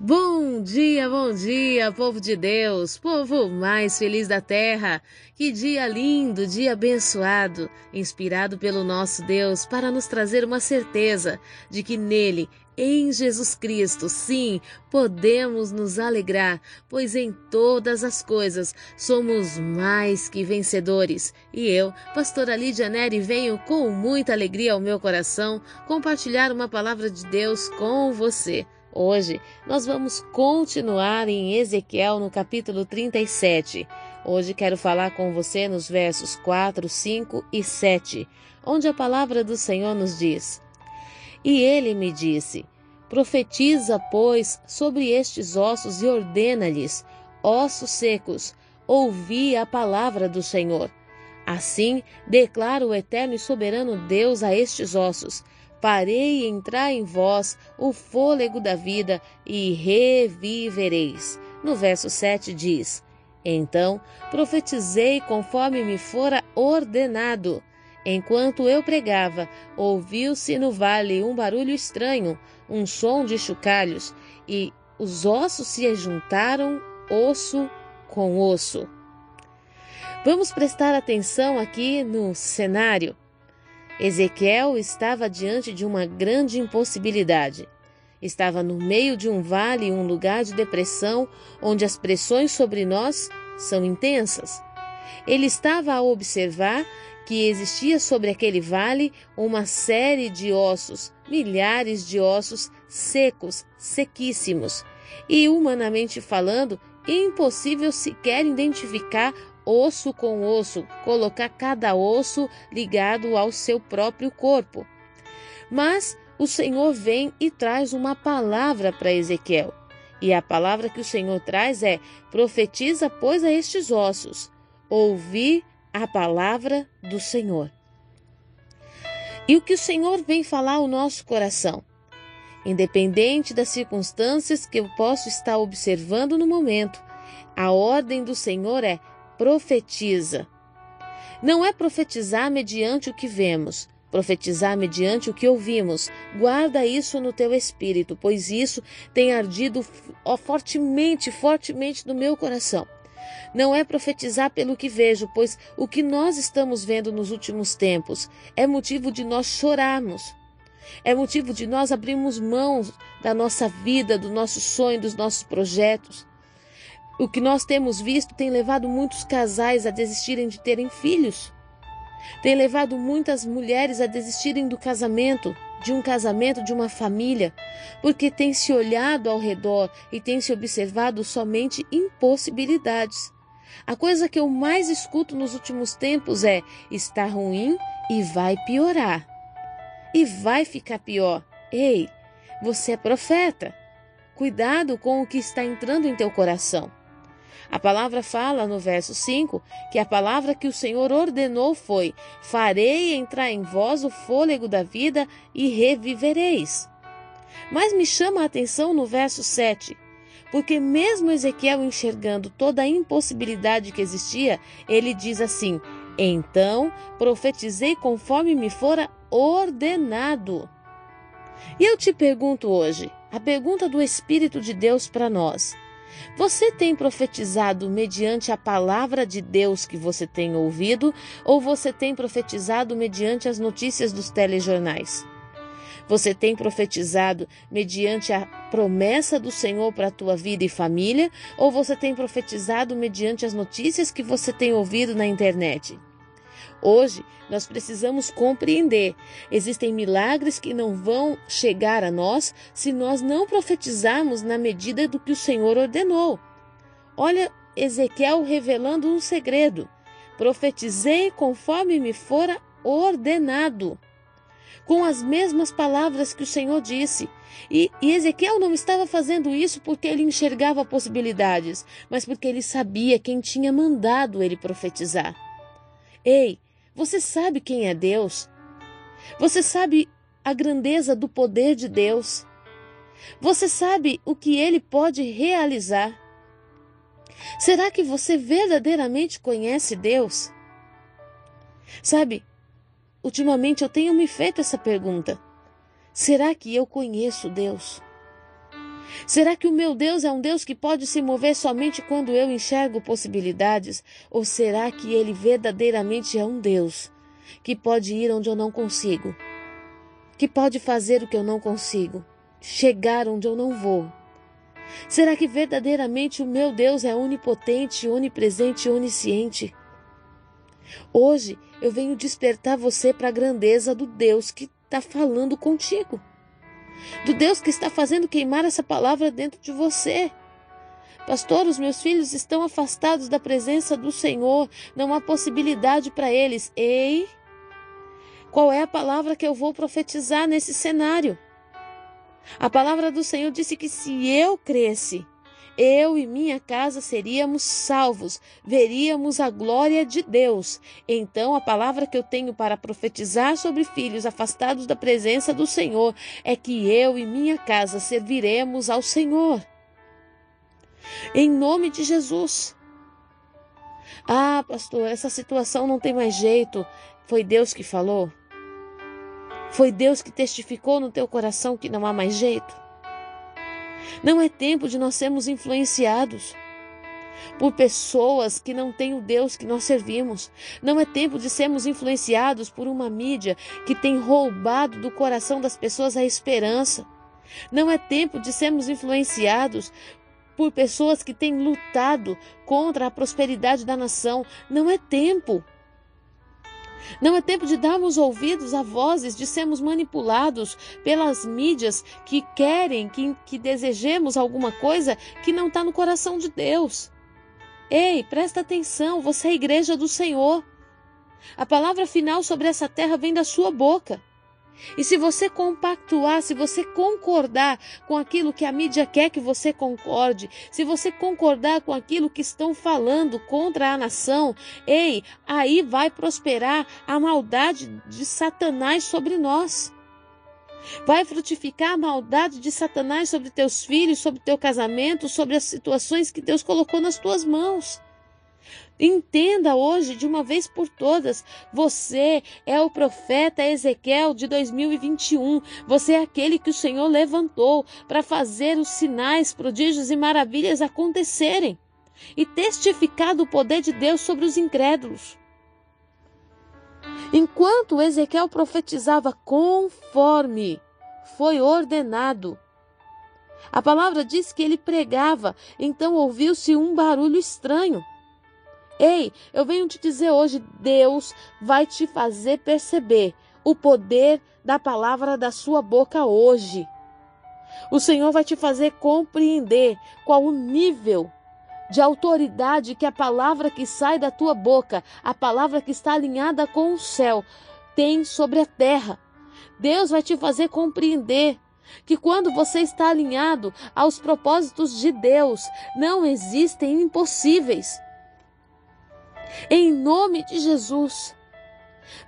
Bom dia, bom dia, povo de Deus, povo mais feliz da terra. Que dia lindo, dia abençoado, inspirado pelo nosso Deus para nos trazer uma certeza de que nele, em Jesus Cristo, sim, podemos nos alegrar, pois em todas as coisas somos mais que vencedores. E eu, pastora Lídia Neri, venho com muita alegria ao meu coração compartilhar uma palavra de Deus com você. Hoje nós vamos continuar em Ezequiel no capítulo 37. Hoje quero falar com você nos versos 4, 5 e 7, onde a palavra do Senhor nos diz: E ele me disse: Profetiza, pois, sobre estes ossos e ordena-lhes: Ossos secos, ouvi a palavra do Senhor. Assim declara o eterno e soberano Deus a estes ossos: farei entrar em vós o fôlego da vida e revivereis. No verso 7 diz: Então profetizei conforme me fora ordenado. Enquanto eu pregava, ouviu-se no vale um barulho estranho, um som de chocalhos, e os ossos se juntaram osso com osso. Vamos prestar atenção aqui no cenário. Ezequiel estava diante de uma grande impossibilidade. Estava no meio de um vale, um lugar de depressão, onde as pressões sobre nós são intensas. Ele estava a observar que existia sobre aquele vale uma série de ossos, milhares de ossos secos, sequíssimos, e humanamente falando, impossível sequer identificar osso com osso, colocar cada osso ligado ao seu próprio corpo. Mas o Senhor vem e traz uma palavra para Ezequiel. E a palavra que o Senhor traz é: profetiza, pois, a estes ossos, ouvi a palavra do Senhor. E o que o Senhor vem falar ao nosso coração? Independente das circunstâncias que eu posso estar observando no momento, a ordem do Senhor é profetiza. Não é profetizar mediante o que vemos, profetizar mediante o que ouvimos. Guarda isso no teu espírito, pois isso tem ardido fortemente, fortemente no meu coração. Não é profetizar pelo que vejo, pois o que nós estamos vendo nos últimos tempos é motivo de nós chorarmos. É motivo de nós abrirmos mãos da nossa vida, do nosso sonho, dos nossos projetos. O que nós temos visto tem levado muitos casais a desistirem de terem filhos. Tem levado muitas mulheres a desistirem do casamento, de um casamento, de uma família, porque tem se olhado ao redor e tem se observado somente impossibilidades. A coisa que eu mais escuto nos últimos tempos é: está ruim e vai piorar. E vai ficar pior. Ei, você é profeta. Cuidado com o que está entrando em teu coração. A palavra fala no verso 5 que a palavra que o Senhor ordenou foi: Farei entrar em vós o fôlego da vida e revivereis. Mas me chama a atenção no verso 7, porque mesmo Ezequiel enxergando toda a impossibilidade que existia, ele diz assim: Então profetizei conforme me fora ordenado. E eu te pergunto hoje, a pergunta do Espírito de Deus para nós: você tem profetizado mediante a palavra de Deus que você tem ouvido ou você tem profetizado mediante as notícias dos telejornais? Você tem profetizado mediante a promessa do Senhor para a tua vida e família ou você tem profetizado mediante as notícias que você tem ouvido na internet? Hoje, nós precisamos compreender: existem milagres que não vão chegar a nós se nós não profetizarmos na medida do que o Senhor ordenou. Olha Ezequiel revelando um segredo: profetizei conforme me fora ordenado. Com as mesmas palavras que o Senhor disse. E, e Ezequiel não estava fazendo isso porque ele enxergava possibilidades, mas porque ele sabia quem tinha mandado ele profetizar. Ei, você sabe quem é Deus? Você sabe a grandeza do poder de Deus? Você sabe o que ele pode realizar? Será que você verdadeiramente conhece Deus? Sabe, ultimamente eu tenho me feito essa pergunta: será que eu conheço Deus? Será que o meu Deus é um Deus que pode se mover somente quando eu enxergo possibilidades? Ou será que ele verdadeiramente é um Deus que pode ir onde eu não consigo? Que pode fazer o que eu não consigo? Chegar onde eu não vou? Será que verdadeiramente o meu Deus é onipotente, onipresente e onisciente? Hoje eu venho despertar você para a grandeza do Deus que está falando contigo do Deus que está fazendo queimar essa palavra dentro de você. Pastor, os meus filhos estão afastados da presença do Senhor, não há possibilidade para eles. Ei, qual é a palavra que eu vou profetizar nesse cenário? A palavra do Senhor disse que se eu cresce, eu e minha casa seríamos salvos, veríamos a glória de Deus. Então, a palavra que eu tenho para profetizar sobre filhos afastados da presença do Senhor é que eu e minha casa serviremos ao Senhor. Em nome de Jesus. Ah, pastor, essa situação não tem mais jeito. Foi Deus que falou? Foi Deus que testificou no teu coração que não há mais jeito? Não é tempo de nós sermos influenciados por pessoas que não têm o Deus que nós servimos. Não é tempo de sermos influenciados por uma mídia que tem roubado do coração das pessoas a esperança. Não é tempo de sermos influenciados por pessoas que têm lutado contra a prosperidade da nação. Não é tempo. Não é tempo de darmos ouvidos a vozes, de sermos manipulados pelas mídias que querem que, que desejemos alguma coisa que não está no coração de Deus. Ei, presta atenção, você é a igreja do Senhor. A palavra final sobre essa terra vem da sua boca. E se você compactuar, se você concordar com aquilo que a mídia quer que você concorde, se você concordar com aquilo que estão falando contra a nação, ei, aí vai prosperar a maldade de Satanás sobre nós. Vai frutificar a maldade de Satanás sobre teus filhos, sobre teu casamento, sobre as situações que Deus colocou nas tuas mãos. Entenda hoje, de uma vez por todas, você é o profeta Ezequiel de 2021. Você é aquele que o Senhor levantou para fazer os sinais, prodígios e maravilhas acontecerem e testificar do poder de Deus sobre os incrédulos. Enquanto Ezequiel profetizava conforme foi ordenado, a palavra diz que ele pregava, então ouviu-se um barulho estranho. Ei, eu venho te dizer hoje: Deus vai te fazer perceber o poder da palavra da sua boca hoje. O Senhor vai te fazer compreender qual o nível de autoridade que a palavra que sai da tua boca, a palavra que está alinhada com o céu, tem sobre a terra. Deus vai te fazer compreender que quando você está alinhado aos propósitos de Deus, não existem impossíveis. Em nome de Jesus.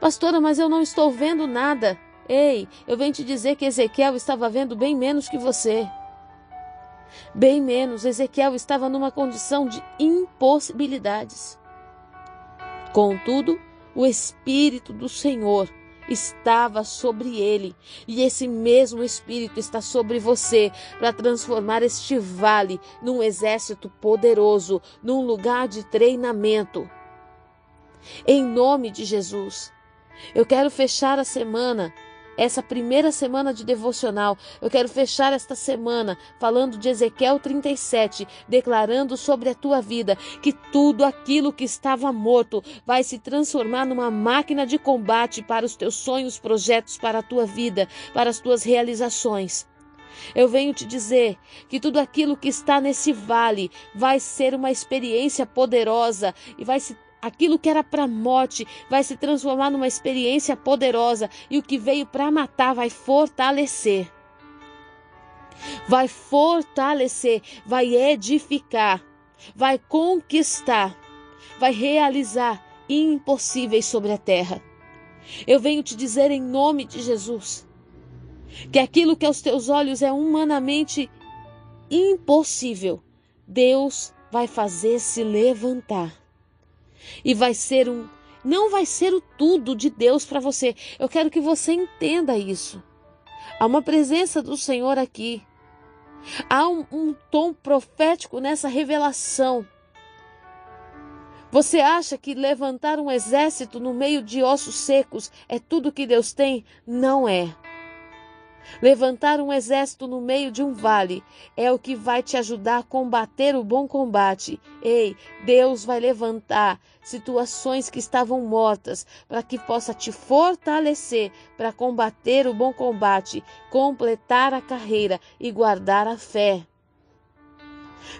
Pastora, mas eu não estou vendo nada. Ei, eu venho te dizer que Ezequiel estava vendo bem menos que você. Bem menos, Ezequiel estava numa condição de impossibilidades. Contudo, o Espírito do Senhor estava sobre ele, e esse mesmo Espírito está sobre você para transformar este vale num exército poderoso, num lugar de treinamento. Em nome de Jesus. Eu quero fechar a semana, essa primeira semana de devocional. Eu quero fechar esta semana falando de Ezequiel 37, declarando sobre a tua vida que tudo aquilo que estava morto vai se transformar numa máquina de combate para os teus sonhos, projetos, para a tua vida, para as tuas realizações. Eu venho te dizer que tudo aquilo que está nesse vale vai ser uma experiência poderosa e vai se Aquilo que era para morte vai se transformar numa experiência poderosa e o que veio para matar vai fortalecer. Vai fortalecer, vai edificar, vai conquistar, vai realizar impossíveis sobre a terra. Eu venho te dizer em nome de Jesus que aquilo que aos teus olhos é humanamente impossível, Deus vai fazer se levantar e vai ser um não vai ser o tudo de Deus para você. Eu quero que você entenda isso. Há uma presença do Senhor aqui. Há um, um tom profético nessa revelação. Você acha que levantar um exército no meio de ossos secos é tudo que Deus tem? Não é. Levantar um exército no meio de um vale é o que vai te ajudar a combater o bom combate. Ei, Deus vai levantar situações que estavam mortas para que possa te fortalecer para combater o bom combate, completar a carreira e guardar a fé.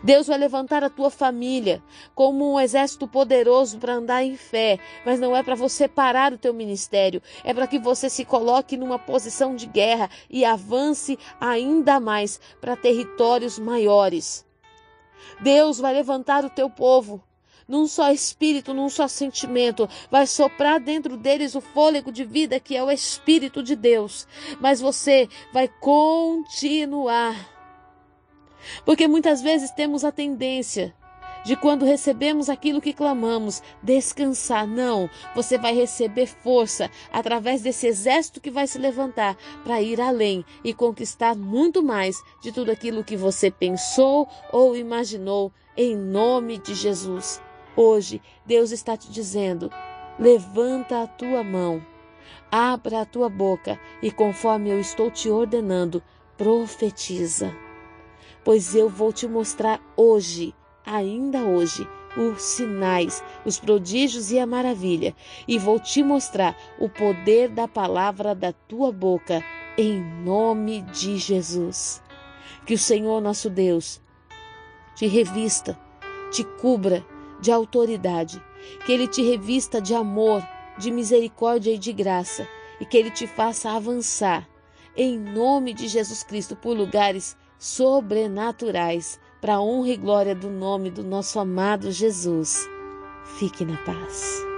Deus vai levantar a tua família como um exército poderoso para andar em fé, mas não é para você parar o teu ministério, é para que você se coloque numa posição de guerra e avance ainda mais para territórios maiores. Deus vai levantar o teu povo num só espírito, num só sentimento, vai soprar dentro deles o fôlego de vida que é o Espírito de Deus, mas você vai continuar porque muitas vezes temos a tendência de quando recebemos aquilo que clamamos, descansar. Não, você vai receber força através desse exército que vai se levantar para ir além e conquistar muito mais de tudo aquilo que você pensou ou imaginou, em nome de Jesus. Hoje, Deus está te dizendo: levanta a tua mão, abra a tua boca e, conforme eu estou te ordenando, profetiza pois eu vou te mostrar hoje, ainda hoje, os sinais, os prodígios e a maravilha, e vou te mostrar o poder da palavra da tua boca, em nome de Jesus. Que o Senhor nosso Deus te revista, te cubra de autoridade, que Ele te revista de amor, de misericórdia e de graça, e que Ele te faça avançar, em nome de Jesus Cristo, por lugares sobrenaturais para a honra e glória do nome do nosso amado Jesus. Fique na paz.